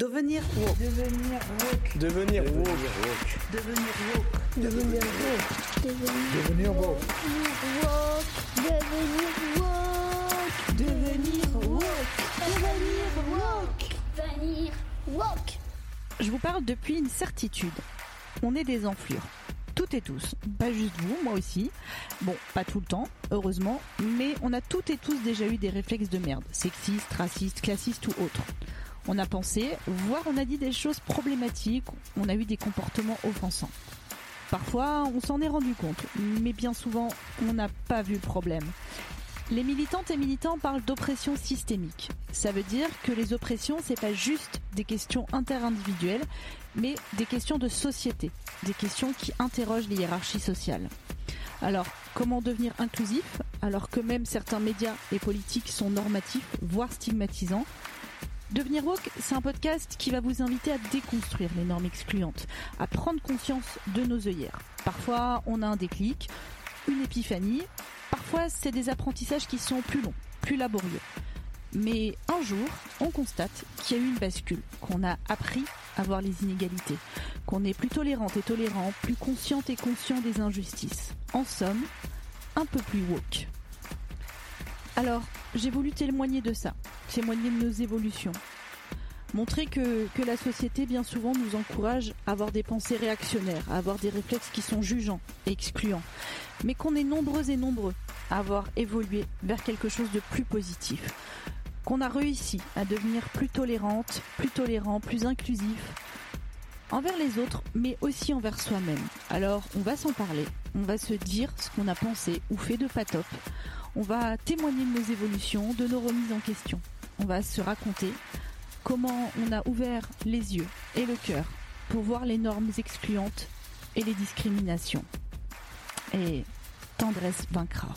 Devenir woke. Devenir woke. Devenir woke. Devenir woke. Devenir woke. Devenir woke. Devenir woke. Devenir woke. Devenir woke. Devenir woke. Je vous parle depuis une certitude. On est des enflures. Toutes et tous. Pas juste vous, moi aussi. Bon, pas tout le temps, heureusement, mais on a toutes et tous déjà eu des réflexes de merde. Sexistes, racistes, classistes ou autres. On a pensé, voire on a dit des choses problématiques, on a eu des comportements offensants. Parfois, on s'en est rendu compte, mais bien souvent, on n'a pas vu le problème. Les militantes et militants parlent d'oppression systémique. Ça veut dire que les oppressions, c'est pas juste des questions interindividuelles, mais des questions de société, des questions qui interrogent les hiérarchies sociales. Alors, comment devenir inclusif alors que même certains médias et politiques sont normatifs, voire stigmatisants? Devenir woke, c'est un podcast qui va vous inviter à déconstruire les normes excluantes, à prendre conscience de nos œillères. Parfois, on a un déclic, une épiphanie, parfois c'est des apprentissages qui sont plus longs, plus laborieux. Mais un jour, on constate qu'il y a eu une bascule, qu'on a appris à voir les inégalités, qu'on est plus tolérante et tolérant, plus consciente et conscient des injustices. En somme, un peu plus woke. Alors, j'ai voulu témoigner de ça, témoigner de nos évolutions. Montrer que, la société, bien souvent, nous encourage à avoir des pensées réactionnaires, à avoir des réflexes qui sont jugeants et excluants, mais qu'on est nombreux et nombreux à avoir évolué vers quelque chose de plus positif, qu'on a réussi à devenir plus tolérante, plus tolérant, plus inclusif, envers les autres, mais aussi envers soi-même. Alors, on va s'en parler, on va se dire ce qu'on a pensé ou fait de pas top, on va témoigner de nos évolutions, de nos remises en question, on va se raconter comment on a ouvert les yeux et le cœur pour voir les normes excluantes et les discriminations. Et tendresse vaincra.